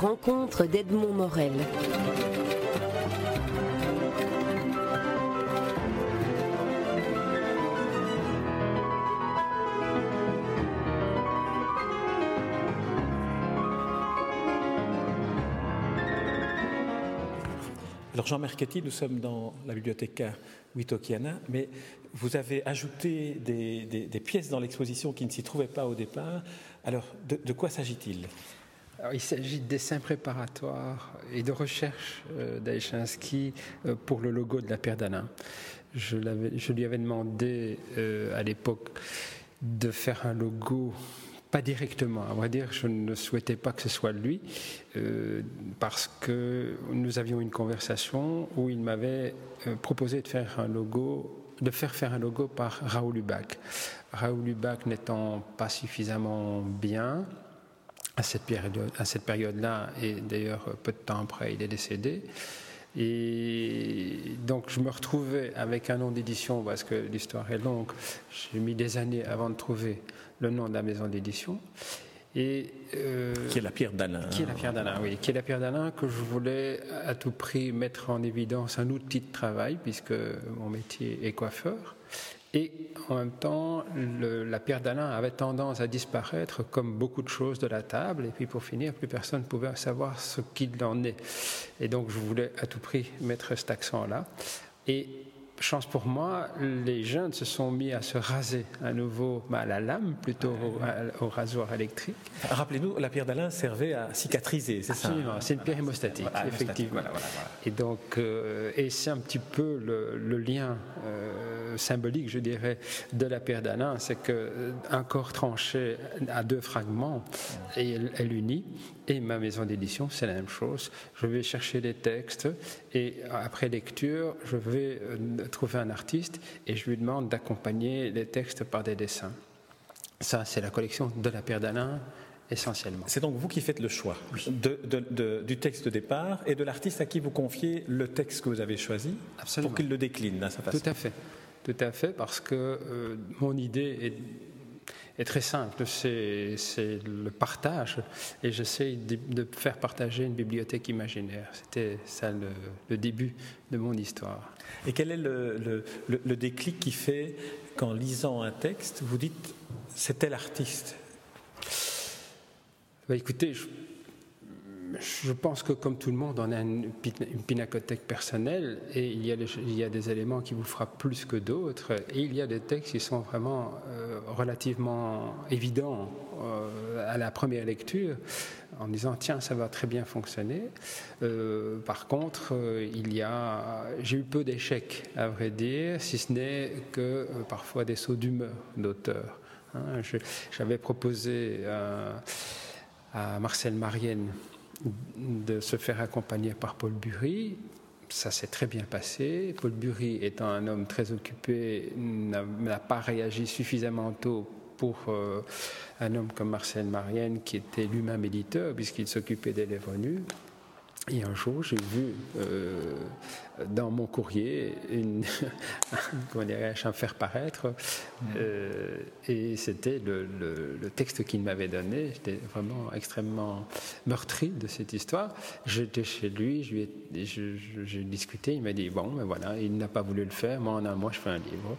rencontres d'Edmond Morel. Alors Jean Merchetti, nous sommes dans la bibliothèque Witokiana, mais vous avez ajouté des, pièces dans l'exposition qui ne s'y trouvaient pas au départ. Alors de, quoi s'agit-il? Il s'agit de dessins préparatoires et de recherche euh, d'Aïchinsky euh, pour le logo de la paire d'Alain. Je, lui avais demandé euh, à l'époque de faire un logo pas directement, à vrai dire, je ne souhaitais pas que ce soit lui, euh, parce que nous avions une conversation où il m'avait proposé de faire un logo, de faire faire un logo par Raoul Lubac. Raoul Lubac n'étant pas suffisamment bien à cette période, période-là, et d'ailleurs peu de temps après, il est décédé. Et donc je me retrouvais avec un nom d'édition parce que l'histoire est longue. J'ai mis des années avant de trouver le nom de la maison d'édition. Et, euh, qui est la pierre d'Alain. Qui est la pierre d'Alain, oui. Qui est la pierre d'Alain que je voulais à tout prix mettre en évidence un outil de travail, puisque mon métier est coiffeur. Et en même temps, la pierre d'Alain avait tendance à disparaître comme beaucoup de choses de la table. Et puis pour finir, plus personne ne pouvait savoir ce qu'il en est. Et donc je voulais à tout prix mettre cet accent-là. Et chance pour moi, les jeunes se sont mis à se raser à nouveau à la lame plutôt au, rasoir électrique. Rappelez-nous, la pierre d'Alain servait à cicatriser, c'est ça Absolument, c'est une pierre hémostatique, effectivement. et donc, euh, et c'est un petit peu le, lien euh, symbolique, je dirais, de la pierre d'Alain, c'est qu'un euh, corps tranché à deux fragments et elle, unit. Et ma maison d'édition, c'est la même chose. Je vais chercher des textes et après lecture, je vais trouver un artiste et je lui demande d'accompagner les textes par des dessins. Ça, c'est la collection de la Pierre d'Alain, essentiellement. C'est donc vous qui faites le choix du texte de départ et de l'artiste à qui vous confiez le texte que vous avez choisi pour qu'il le décline à sa façon. Tout à fait. Tout à fait, parce que euh, mon idée est est très simple, c'est le partage. Et j'essaie de, faire partager une bibliothèque imaginaire. C'était ça le, début de mon histoire. Et quel est le, le déclic qui fait qu'en lisant un texte, vous dites c'était l'artiste? Bah, Écoutez, je je pense que comme tout le monde, on a une, pinacothèque personnelle et il y, a des éléments qui vous frappent plus que d'autres et il y a des textes qui sont vraiment euh, relativement évidents euh, à la première lecture en disant tiens ça va très bien fonctionner. Euh, par contre, il y a, j'ai eu peu d'échecs à vrai dire, si ce n'est que parfois des sauts d'humeur d'auteurs. Hein. J'avais proposé à Marcel Marienne de se faire accompagner par Paul Bury. Ça s'est très bien passé. Paul Bury, étant un homme très occupé, n'a pas réagi suffisamment tôt pour euh, un homme comme Marcel Marienne, qui était lui-même éditeur, puisqu'il s'occupait des lèvres nues. Et un jour, j'ai vu euh, dans mon courrier une, un faire paraître, euh, et c'était le, texte qu'il m'avait donné. J'étais vraiment extrêmement meurtri de cette histoire. J'étais chez lui, je lui j'ai discuté, il m'a dit bon, mais voilà, il n'a pas voulu le faire. Moi, en un mois, je fais un livre.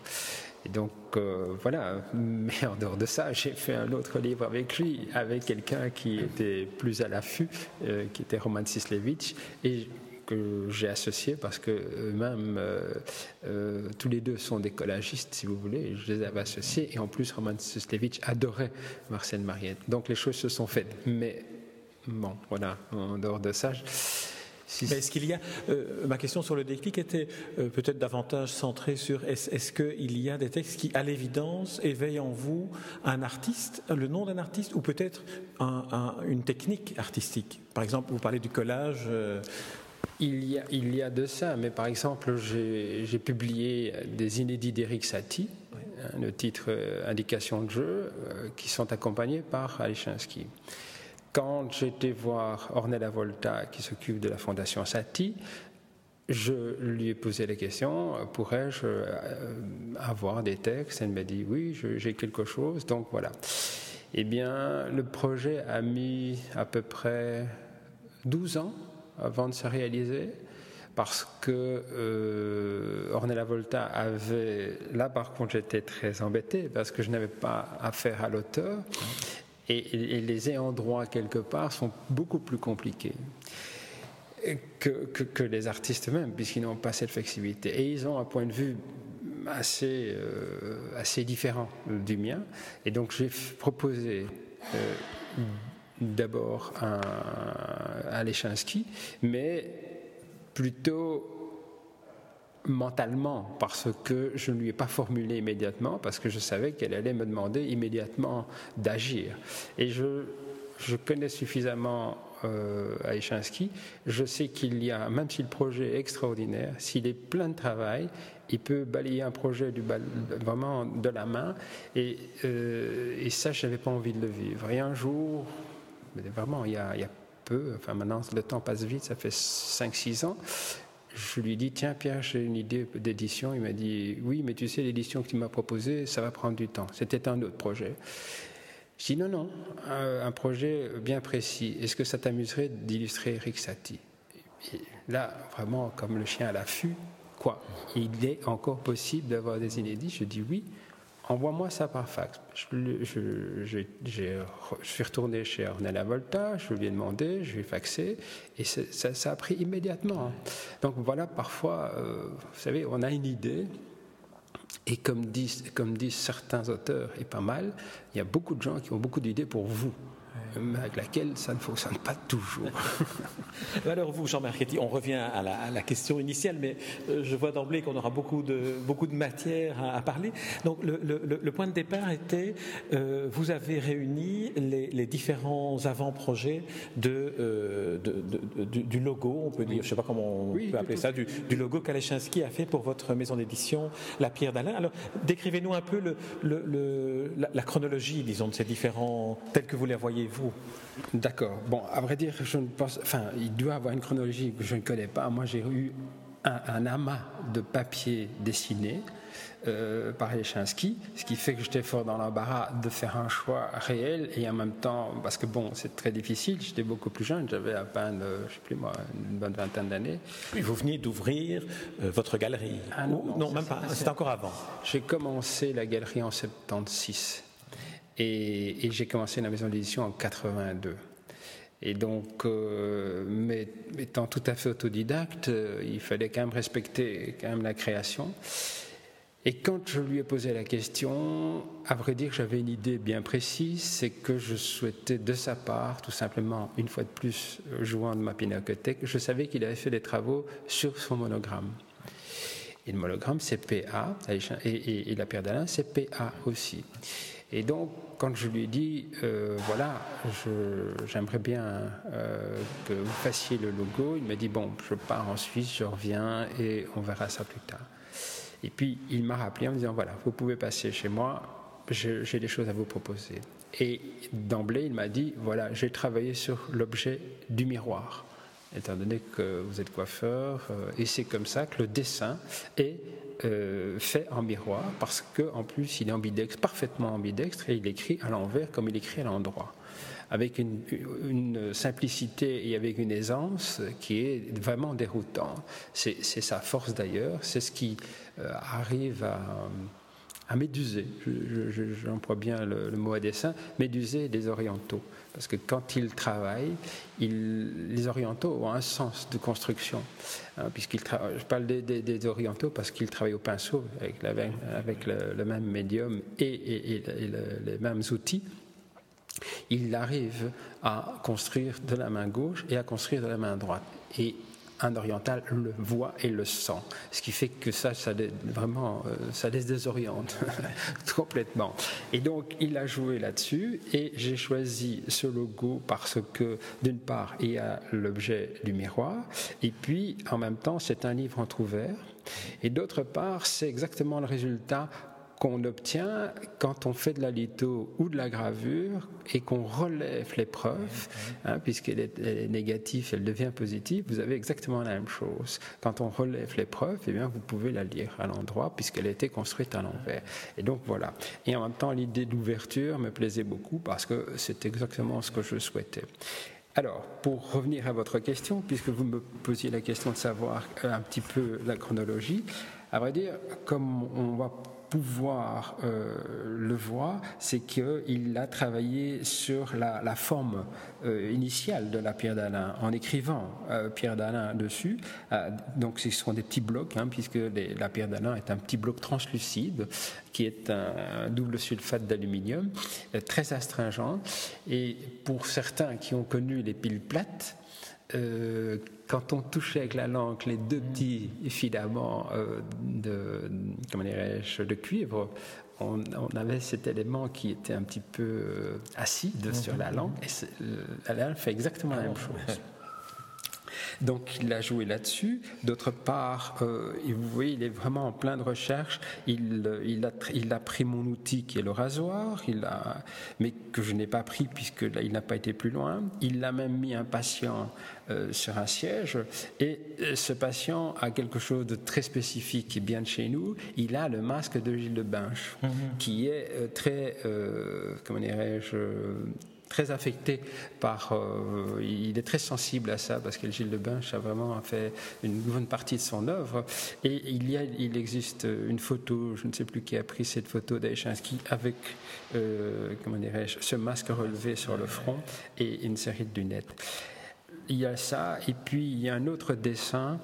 Et donc euh, voilà, mais en dehors de ça, j'ai fait un autre livre avec lui, avec quelqu'un qui était plus à l'affût, euh, qui était Roman Sislevich, et que j'ai associé parce que eux-mêmes, euh, tous les deux sont des collagistes, si vous voulez, je les avais associés, et en plus Roman Sislevich adorait Marcel Mariette. Donc les choses se sont faites. Mais bon, voilà, en dehors de ça, est-ce qu'il y a, euh, ma question sur le déclic était euh, peut-être davantage centrée sur est-ce qu'il y a des textes qui, à l'évidence, éveillent en vous un artiste, le nom d'un artiste, ou peut-être une technique artistique? Par exemple, vous parlez du collage. Euh, il y, a, il y a de ça, mais par exemple, j'ai publié des inédits d'Eric Satie, hein, le titre Indication de jeu, qui sont accompagnés par Alechinsky. Quand j'étais voir Ornella Volta, qui s'occupe de la Fondation Satie, je lui ai posé la question, pourrais-je euh, avoir des textes? Elle m'a dit, oui, j'ai quelque chose, donc voilà. Eh bien, le projet a mis à peu près 12 ans avant de se réaliser parce que euh, Ornella Volta avait, là par contre j'étais très embêté parce que je n'avais pas affaire à l'auteur et, les ayants droit quelque part sont beaucoup plus compliqués. Que, les artistes eux-mêmes, puisqu'ils n'ont pas cette flexibilité. Et ils ont un point de vue assez, euh, différent du mien. Et donc j'ai proposé euh, d'abord un, Lechinsky, mais plutôt mentalement parce que je ne lui ai pas formulé immédiatement, parce que je savais qu'elle allait me demander immédiatement d'agir. Et je, je connais suffisamment euh, je sais qu'il y a, même si le projet est extraordinaire, s'il est plein de travail, il peut balayer un projet vraiment de la main, et, euh, et ça, je n'avais pas envie de le vivre. Et un jour, vraiment, il y a, il y a peu, enfin maintenant le temps passe vite, ça fait 5-6 ans, je lui dis Tiens, Pierre, j'ai une idée d'édition. Il m'a dit Oui, mais tu sais, l'édition que tu m'as proposée, ça va prendre du temps. C'était un autre projet. Je dis Non, non, un, projet bien précis. Est-ce que ça t'amuserait d'illustrer Eric Satie? Là, vraiment, comme le chien à l'affût, quoi? Il est encore possible d'avoir des inédits? Je dis Oui envoie-moi ça par fax. Je, suis retourné chez Ornella Volta, je lui ai demandé, je lui ai faxé, et ça, a pris immédiatement. Hein. Donc voilà, parfois, euh, vous savez, on a une idée, et comme disent certains auteurs, et pas mal, il y a beaucoup de gens qui ont beaucoup d'idées pour vous avec laquelle ça ne fonctionne pas toujours. Alors vous, Jean Marchetti, on revient à la, question initiale, mais euh, je vois d'emblée qu'on aura beaucoup de, beaucoup de matière à, parler. Donc le, point de départ était, euh, vous avez réuni les, différents avant-projets de, euh, du, logo, on peut dire, je ne sais pas comment on peut appeler ça, du, logo qu'Alechinski a fait pour votre maison d'édition, La Pierre d'Alain. Alors décrivez-nous un peu la, la, chronologie, disons, de ces différents, tels que vous les voyez vous D'accord. Bon, à vrai dire, je ne pense. Enfin, il doit avoir une chronologie que je ne connais pas. Moi, j'ai eu un, amas de papiers dessinés euh, par Lechinsky, ce qui fait que j'étais fort dans l'embarras de faire un choix réel et en même temps, parce que bon, c'est très difficile, j'étais beaucoup plus jeune, j'avais à peine, euh, je sais plus moi, une bonne vingtaine d'années. Puis vous veniez d'ouvrir euh, votre galerie ah non, même pas, c'est encore avant. J'ai commencé la galerie en 76. Et, j'ai commencé la maison d'édition en 82. Et donc, euh, mais, étant tout à fait autodidacte, euh, il fallait quand même respecter quand même la création. Et quand je lui ai posé la question, à vrai dire, j'avais une idée bien précise, c'est que je souhaitais de sa part, tout simplement, une fois de plus, jouant de ma pinacothèque, je savais qu'il avait fait des travaux sur son monogramme. Et le monogramme, c'est PA, et, et la paire d'Alain, c'est PA aussi. Et donc, quand je lui ai dit, euh, voilà, j'aimerais bien euh, que vous fassiez le logo, il m'a dit, bon, je pars en Suisse, je reviens et on verra ça plus tard. Et puis, il m'a rappelé en me disant, voilà, vous pouvez passer chez moi, j'ai des choses à vous proposer. Et d'emblée, il m'a dit, voilà, j'ai travaillé sur l'objet du miroir étant donné que vous êtes coiffeur, euh, et c'est comme ça que le dessin est euh, fait en miroir, parce qu'en plus il est ambidextre, parfaitement ambidextre, et il écrit à l'envers comme il écrit à l'endroit avec une, simplicité et avec une aisance qui est vraiment déroutant. C'est sa force d'ailleurs, c'est ce qui euh, arrive à, à méduser, j'emploie bien le, mot à dessin, méduser les orientaux. Parce que quand ils travaillent, les orientaux ont un sens de construction. Hein, je parle des, orientaux parce qu'ils travaillent au pinceau avec, avec le, même médium et, les mêmes outils. Ils arrivent à construire de la main gauche et à construire de la main droite. Et un oriental le voit et le sent. Ce qui fait que ça, ça vraiment, euh, ça les désoriente complètement. Et donc, il a joué là-dessus et j'ai choisi ce logo parce que, d'une part, il y a l'objet du miroir et puis, en même temps, c'est un livre entrouvert. Et d'autre part, c'est exactement le résultat qu'on obtient quand on fait de la litho ou de la gravure et qu'on relève l'épreuve, hein, puisqu'elle est, négative, elle devient positive, vous avez exactement la même chose. Quand on relève l'épreuve, eh bien, vous pouvez la lire à l'endroit puisqu'elle a été construite à l'envers. Et donc voilà. Et en même temps, l'idée d'ouverture me plaisait beaucoup parce que c'est exactement ce que je souhaitais. Alors, pour revenir à votre question, puisque vous me posiez la question de savoir un petit peu la chronologie, à vrai dire, comme on va pouvoir euh, le voir, c'est qu'il a travaillé sur la, forme euh, initiale de la pierre d'Alain en écrivant euh, pierre d'Alain dessus. donc ce sont des petits blocs, hein, puisque la pierre d'Alain est un petit bloc translucide qui est un, double sulfate d'aluminium, très astringent. Et pour certains qui ont connu les piles plates, quand on touchait avec la langue les deux petits filaments euh, de, comment de cuivre, on, avait cet élément qui était un petit peu euh, acide sur la langue, et la langue fait exactement la même chose. Donc il a joué là-dessus. D'autre part, euh, vous voyez, il est vraiment en plein de recherche. Il, il, a, il a pris mon outil qui est le rasoir, il a, mais que je n'ai pas pris puisque là, il n'a pas été plus loin. Il a même mis un patient euh, sur un siège et euh, ce patient a quelque chose de très spécifique qui vient de chez nous. Il a le masque de Gilles de Binche mhm. qui est très, comment dirais-je, très affecté par. Euh, il est très sensible à ça parce que Gilles de Binche a vraiment fait une bonne partie de son œuvre. Et il, y a, il existe une photo, je ne sais plus qui a pris cette photo d'Aïchinsky avec, euh, comment dirais-je, ce masque relevé sur le front et une série de lunettes. Il y a ça, et puis il y a un autre dessin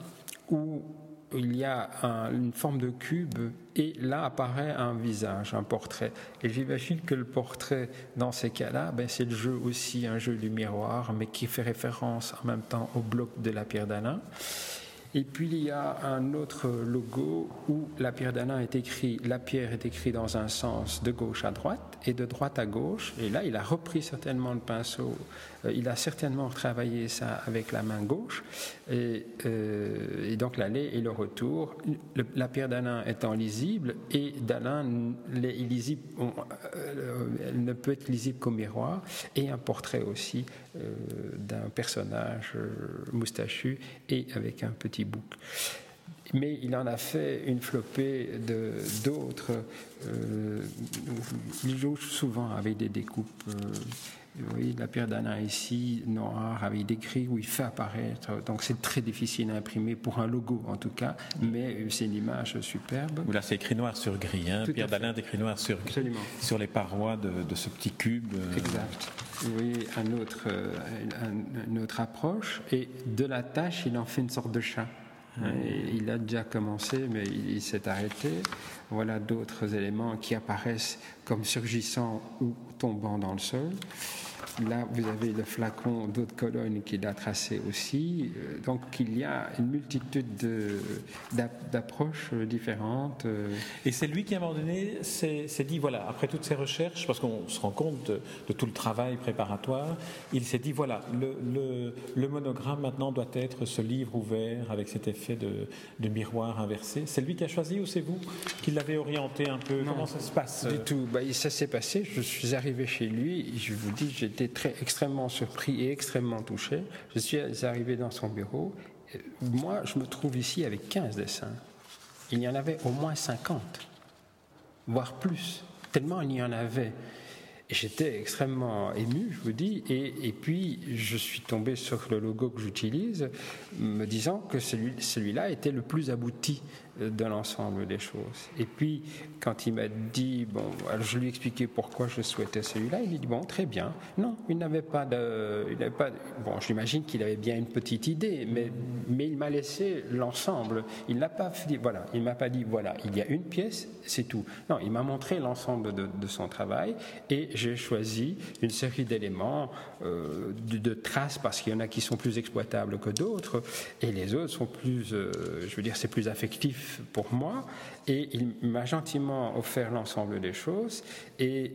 où il y a une forme de cube et là apparaît un visage, un portrait. Et j'imagine que le portrait, dans ces cas-là, ben, c'est le jeu aussi, un jeu du miroir, mais qui fait référence en même temps au bloc de la pierre d'Alain. Et puis il y a un autre logo où la pierre d'Alain est écrit, la pierre est écrite dans un sens de gauche à droite et de droite à gauche. Et là, il a repris certainement le pinceau euh, il a certainement travaillé ça avec la main gauche. Et, euh, donc l'aller et le retour. la pierre d'Alain étant lisible et d'Alain, euh, elle ne peut être lisible qu'au miroir. Et un portrait aussi d'un personnage moustachu et avec un petit mais il en a fait une flopée d'autres. il joue souvent avec des découpes oui, la pierre d'Anna ici, noir, avec des gris où il fait apparaître. Donc c'est très difficile à imprimer pour un logo en tout cas, mais c'est une image superbe. Là c'est écrit noir sur gris, hein. Pierre d'Alain écrit noir sur gris, sur les parois de, ce petit cube. Euh. Exact. Oui, un autre, euh, une autre approche. Et de la tâche, il en fait une sorte de chat. Il a déjà commencé, mais il s'est arrêté. Voilà d'autres éléments qui apparaissent comme surgissant ou tombant dans le sol. Là, vous avez le flacon d'eau de Cologne qu'il a tracé aussi. Euh, donc, il y a une multitude d'approches différentes. Euh. Et c'est lui qui, à un moment donné, s'est dit voilà, après toutes ces recherches, parce qu'on se rend compte de, tout le travail préparatoire, il s'est dit voilà, le, le, monogramme maintenant doit être ce livre ouvert avec cet effet de, de miroir inversé. C'est lui qui a choisi ou c'est vous qui l'avez orienté un peu? Comment ça se passe? Du tout. Bah, ça s'est passé. Je suis arrivé chez lui. Je vous dis, j'étais très, extrêmement surpris et extrêmement touché. Je suis arrivé dans son bureau. Moi, je me trouve ici avec 15 dessins. Il y en avait au moins 50, voire plus, tellement il y en avait. J'étais extrêmement ému, je vous dis, et, puis je suis tombé sur le logo que j'utilise, me disant que celui-là celui était le plus abouti de l'ensemble des choses. Et puis, quand il m'a dit, bon, je lui ai expliqué pourquoi je souhaitais celui-là, il m'a dit, bon, très bien. Non, il n'avait pas de. Il n'avait pas, bon, j'imagine qu'il avait bien une petite idée, mais, mais il m'a laissé l'ensemble. Il n'a pas dit, voilà, il m'a pas dit, voilà, il y a une pièce, c'est tout. Non, il m'a montré l'ensemble de, son travail et j'ai choisi une série d'éléments, euh, de, traces, parce qu'il y en a qui sont plus exploitables que d'autres, et les autres sont plus, euh, je veux dire, c'est plus affectif pour moi et il m'a gentiment offert l'ensemble des choses et,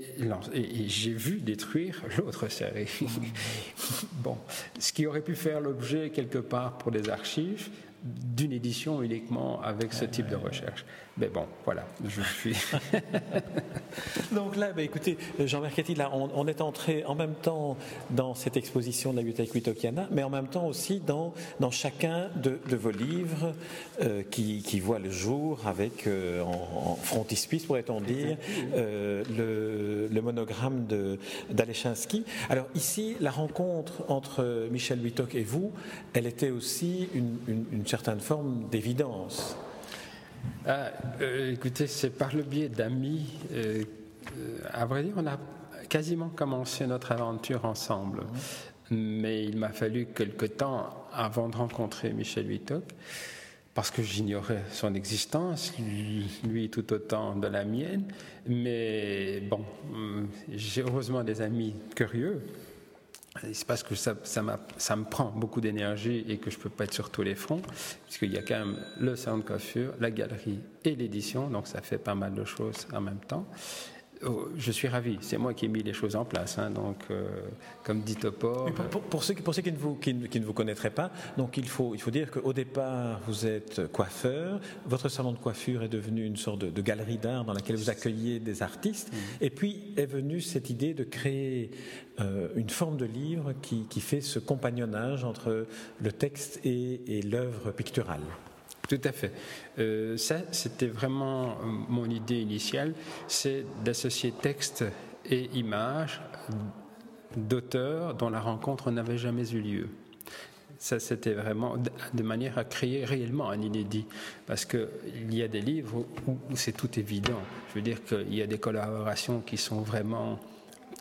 j'ai vu détruire l'autre série. bon, ce qui aurait pu faire l'objet quelque part pour des archives d'une édition uniquement avec ce type de recherche. Mais bon, voilà, je suis. Donc là, bah, écoutez, Jean Mercati, là, on, est entré en même temps dans cette exposition de la bibliothèque Witokiana, mais en même temps aussi dans, dans chacun de, vos livres euh, qui, qui voient le jour avec, euh, en, frontispice, pourrait-on dire, euh, le, le, monogramme d'Alechinsky. Alors ici, la rencontre entre Michel Witok et vous, elle était aussi une, une, une certaine forme d'évidence. Ah, euh, écoutez, c'est par le biais d'amis. Euh, à vrai dire, on a quasiment commencé notre aventure ensemble. Mais il m'a fallu quelque temps avant de rencontrer Michel Wittok, parce que j'ignorais son existence, lui tout autant de la mienne. Mais bon, j'ai heureusement des amis curieux c'est parce que ça, ça, ça, me prend beaucoup d'énergie et que je ne peux pas être sur tous les fronts, puisqu'il y a quand même le salon de coiffure, la galerie et l'édition, donc ça fait pas mal de choses en même temps. Oh, je suis ravi. C'est moi qui ai mis les choses en place. Hein. donc, euh, comme dit Topor. Pour, ceux, pour ceux qui, ne vous, qui, ne vous connaîtraient pas, donc il faut, il faut dire qu'au départ, vous êtes coiffeur. Votre salon de coiffure est devenu une sorte de, galerie d'art dans laquelle vous accueilliez des artistes. Mm. Et puis est venue cette idée de créer euh, une forme de livre qui, qui, fait ce compagnonnage entre le texte et, et l'œuvre picturale. Tout à fait. Euh, ça, c'était vraiment euh, mon idée initiale, c'est d'associer texte et image d'auteurs dont la rencontre n'avait jamais eu lieu. Ça, c'était vraiment de manière à créer réellement un inédit. Parce qu'il y a des livres où, c'est tout évident. Je veux dire qu'il y a des collaborations qui sont vraiment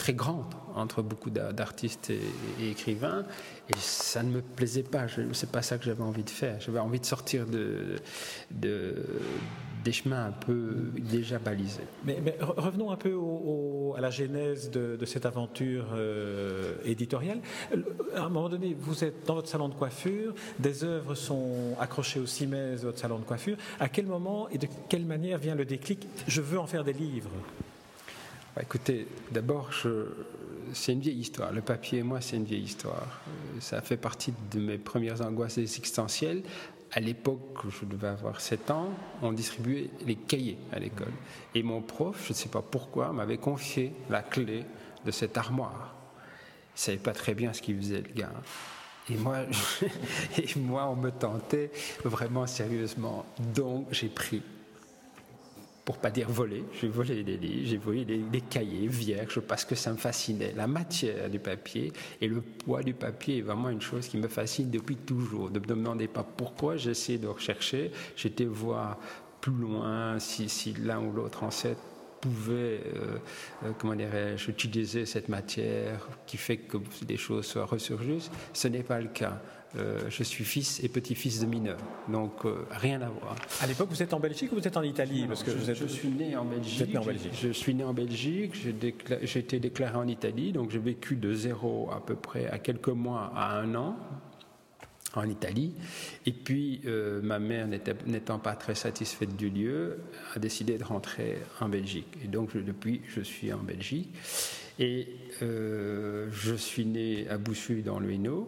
très grande entre beaucoup d'artistes et, écrivains, et ça ne me plaisait pas. C'est pas ça que j'avais envie de faire. J'avais envie de sortir de, de, des chemins un peu déjà balisés. Mais, revenons un peu à la genèse de, cette aventure euh, éditoriale. À un moment donné, vous êtes dans votre salon de coiffure, des œuvres sont accrochées au cimaises de votre salon de coiffure. À quel moment et de quelle manière vient le déclic? Je veux en faire des livres bah, écoutez, d'abord, c'est une vieille histoire. Le papier et moi, c'est une vieille histoire. Euh, ça fait partie de mes premières angoisses existentielles. À l'époque, je devais avoir 7 ans, on distribuait les cahiers à l'école. Et mon prof, je ne sais pas pourquoi, m'avait confié la clé de cette armoire. Il ne savait pas très bien ce qu'il faisait, le gars. Et moi, et moi, on me tentait vraiment sérieusement. Donc, j'ai pris pour pas dire voler, j'ai volé des livres, j'ai volé des, cahiers vierges parce que ça me fascinait. La matière du papier et le poids du papier est vraiment une chose qui me fascine depuis toujours. Ne me demandez pas pourquoi, j'essaie de rechercher, j'étais voir plus loin si, si l'un ou l'autre ancêtre pouvait, euh, euh, comment dirais-je, utiliser cette matière qui fait que des choses soient ressurgies. Ce n'est pas le cas. Euh, je suis fils et petit-fils de mineurs, donc rien à voir. À l'époque, vous êtes en Belgique ou vous êtes en Italie? Parce que je, suis né en Belgique. en Belgique. Je, suis né en Belgique. J'ai été déclaré en Italie, donc j'ai vécu de zéro à peu près à quelques mois à un an en Italie. Et puis, euh, ma mère, n'étant pas très satisfaite du lieu, a décidé de rentrer en Belgique. Et donc, depuis, je suis en Belgique. Et euh, je suis né à Boussu, dans le Hainaut,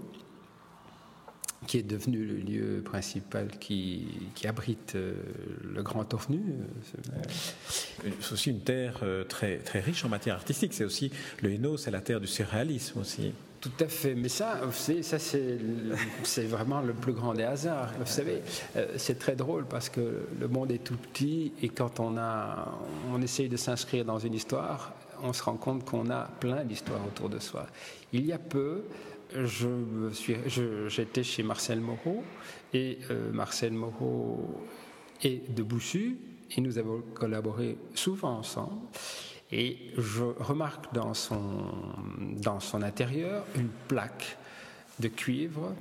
qui est devenu le lieu principal qui, abrite euh, le Grand Ornu. C'est aussi une terre très, très riche en matière artistique. C'est aussi, le Hainaut, c'est la terre du surréalisme aussi. Tout à fait, mais ça, ça c'est vraiment le plus grand des hasards. Vous savez, euh, c'est très drôle parce que le monde est tout petit et quand on, a, on essaye de s'inscrire dans une histoire, on se rend compte qu'on a plein d'histoires autour de soi. Il y a peu, j'étais chez Marcel Moreau et euh, Marcel Moreau est de Boussu et nous avons collaboré souvent ensemble. Et je remarque dans son, dans son intérieur une plaque de cuivre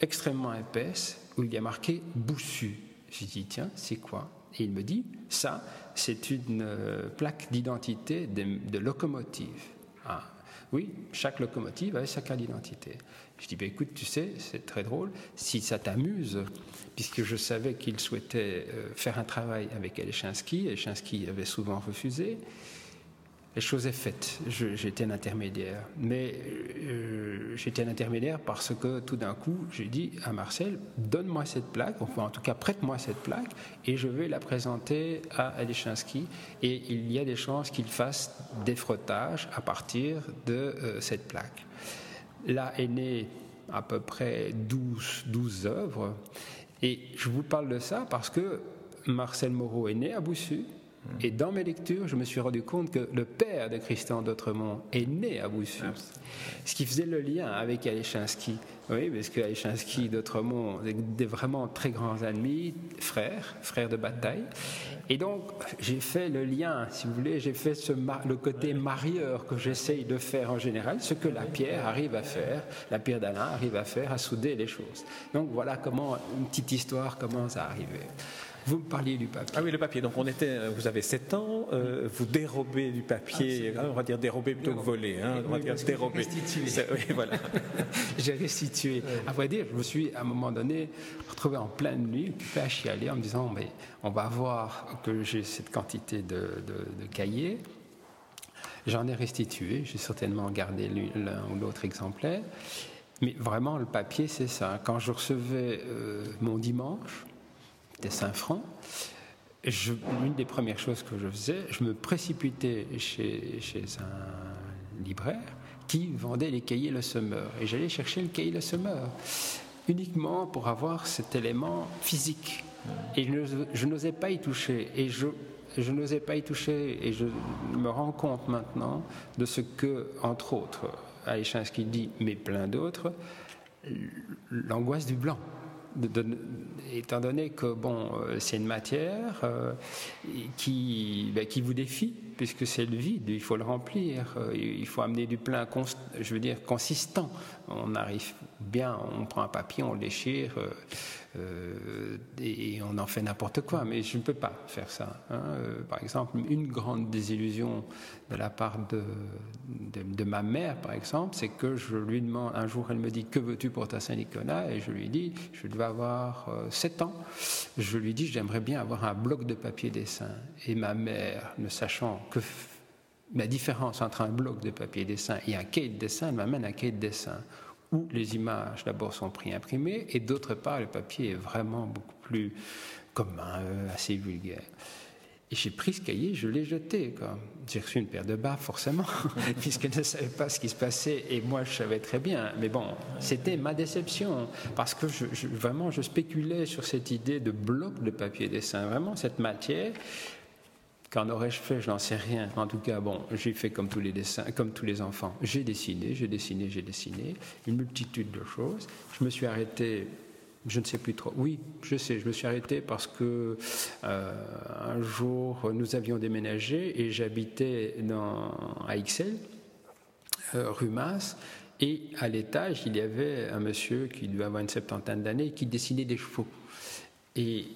extrêmement épaisse où il y a marqué Boussu. Je dis, tiens, c'est quoi? Et il me dit, ça, c'est une euh, plaque d'identité de, locomotive. Ah, oui, chaque locomotive avait sa carte d'identité. Je dis, bah, écoute, tu sais, c'est très drôle. Si ça t'amuse, puisque je savais qu'il souhaitait euh, faire un travail avec Elechinsky, Elechinsky avait souvent refusé, les choses est faite. J'étais un intermédiaire. Mais euh, j'étais un intermédiaire parce que tout d'un coup, j'ai dit à Marcel, donne-moi cette plaque, enfin en tout cas prête-moi cette plaque, et je vais la présenter à Alechinsky. Et il y a des chances qu'il fasse des frottages à partir de euh, cette plaque. Là est né à peu près 12, 12 œuvres. Et je vous parle de ça parce que Marcel Moreau est né à Boussu, et dans mes lectures, je me suis rendu compte que le père de Christian d'Autremont est né à Boussu. Ce qui faisait le lien avec Alechinsky. Oui, parce que Alechinsky d'Autremont, des vraiment très grands amis, frères, frères de bataille. Et donc, j'ai fait le lien, si vous voulez, j'ai fait ce le côté marieur que j'essaye de faire en général, ce que la pierre arrive à faire, la pierre d'Alain arrive à faire, à souder les choses. Donc voilà comment, une petite histoire commence à arriver. Vous me parliez du papier. Ah oui, le papier. Donc on était, euh, vous avez 7 ans, euh, vous dérobez du papier, ah, on va dire dérober plutôt que voler, hein, on va dire dérober. Oui, voilà. J'ai restitué. À vrai dire, je me suis à un moment donné retrouvé en pleine nuit, occupé à chialer en me disant, mais on va voir que j'ai cette quantité de, cahiers. J'en ai restitué, j'ai certainement gardé l'un ou l'autre exemplaire. Mais vraiment, le papier, c'est ça. Quand je recevais euh, mon dimanche, des 5 francs, l'une des premières choses que je faisais, je me précipitais chez, chez un libraire qui vendait les cahiers Le Semeur. Et j'allais chercher le cahier Le Semeur, uniquement pour avoir cet élément physique. Et je, n'osais pas y toucher. Et je, je n'osais pas y toucher. Et je me rends compte maintenant de ce que, entre autres, Aïchansky dit, mais plein d'autres, l'angoisse du blanc étant donné que bon, euh, c'est une matière euh, qui, ben, qui vous défie, puisque c'est le vide, il faut le remplir, euh, il faut amener du plein, je veux dire, consistant. On arrive bien, on prend un papier, on le déchire. Et on en fait n'importe quoi, mais je ne peux pas faire ça. Hein. Euh, par exemple, une grande désillusion de la part de, de, ma mère, par exemple, c'est que je lui demande, un jour elle me dit, que veux-tu pour ta Saint-Nicolas? Et je lui dis, je devais avoir 7 euh, ans, je lui dis, j'aimerais bien avoir un bloc de papier dessin. Et ma mère, ne sachant que la différence entre un bloc de papier dessin et un cahier de dessin, elle m'amène un cahier de dessin où les images d'abord sont prises imprimées et d'autre part le papier est vraiment beaucoup plus commun, euh, assez vulgaire. Et j'ai pris ce cahier, je l'ai jeté. J'ai reçu une paire de bas, forcément, puisqu'elle ne savait pas ce qui se passait, et moi je savais très bien. Mais bon, c'était ma déception, parce que vraiment je spéculais sur cette idée de bloc de papier dessin, vraiment cette matière Qu'en aurais-je fait? Je n'en sais rien. En tout cas, bon, j'ai fait comme tous les dessins, comme tous les enfants. J'ai dessiné, j'ai dessiné, j'ai dessiné, une multitude de choses. Je me suis arrêté je ne sais plus trop. Oui, je sais, je me suis arrêté parce que euh, un jour nous avions déménagé et j'habitais à Ixelles, euh, rue Masse, et à l'étage il y avait un monsieur qui devait avoir une septantaine d'années qui dessinait des chevaux. Et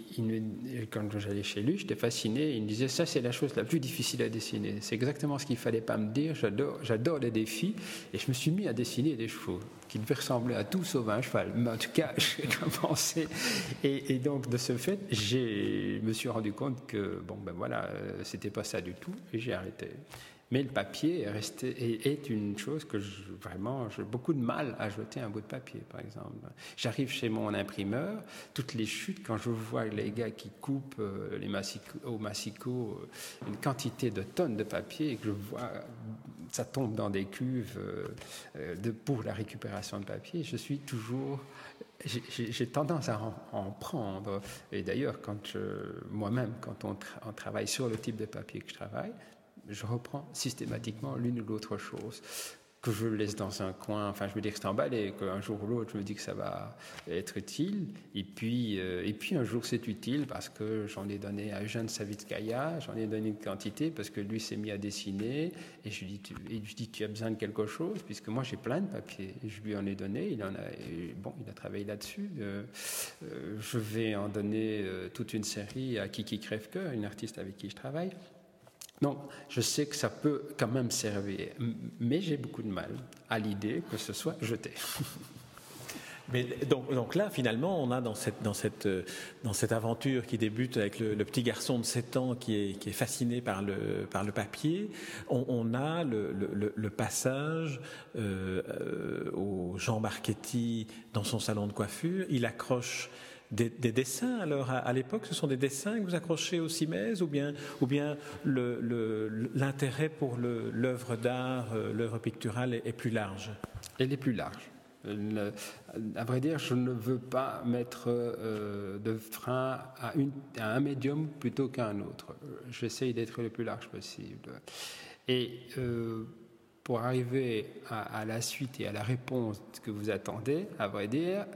quand j'allais chez lui, j'étais fasciné. Il me disait Ça, c'est la chose la plus difficile à dessiner. C'est exactement ce qu'il fallait pas me dire. J'adore les défis. Et je me suis mis à dessiner des chevaux qui devaient ressembler à tout sauf un cheval. Mais en tout cas, j'ai commencé. Et, et, donc, de ce fait, je me suis rendu compte que, bon, ben voilà, euh, c'était pas ça du tout. Et j'ai arrêté. Mais le papier est, une chose que vraiment, j'ai beaucoup de mal à jeter un bout de papier, par exemple. J'arrive chez mon imprimeur, toutes les chutes, quand je vois les gars qui coupent euh, les massico, au massicot euh, une quantité de tonnes de papier et que je vois ça tombe dans des cuves euh, pour la récupération de papier, je suis toujours j'ai tendance à en, prendre. Et d'ailleurs, quand moi-même, quand on, on, travaille sur le type de papier que je travaille, je reprends systématiquement l'une ou l'autre chose que je laisse dans un coin, enfin je veux dire que c'est emballé, qu'un jour ou l'autre je me dis que ça va être utile, et puis, euh, et puis un jour c'est utile parce que j'en ai donné à Eugène Savitskaya, j'en ai donné une quantité parce que lui s'est mis à dessiner, et je lui dis, dis tu as besoin de quelque chose, puisque moi j'ai plein de papiers, je lui en ai donné, il en a, bon, il a travaillé là-dessus, euh, euh, je vais en donner toute une série à Kiki Krefke, une artiste avec qui je travaille, donc, je sais que ça peut quand même servir, mais j'ai beaucoup de mal à l'idée que ce soit jeté. Mais donc, là, finalement, on a dans cette, dans cette, dans cette aventure qui débute avec le, petit garçon de 7 ans qui est, qui est fasciné par le, par le papier, on, a le, passage euh, au Jean Marchetti dans son salon de coiffure. Il accroche des, dessins alors à, l'époque Ce sont des dessins que vous accrochez au cimès ou bien, ou bien l'intérêt pour l'œuvre d'art, euh, l'œuvre picturale est, plus large? Elle est plus large. à vrai dire, je ne veux pas mettre euh, de frein à, un médium plutôt qu'à un autre. J'essaye d'être le plus large possible. Et euh, pour arriver à, la suite et à la réponse que vous attendez, à vrai dire,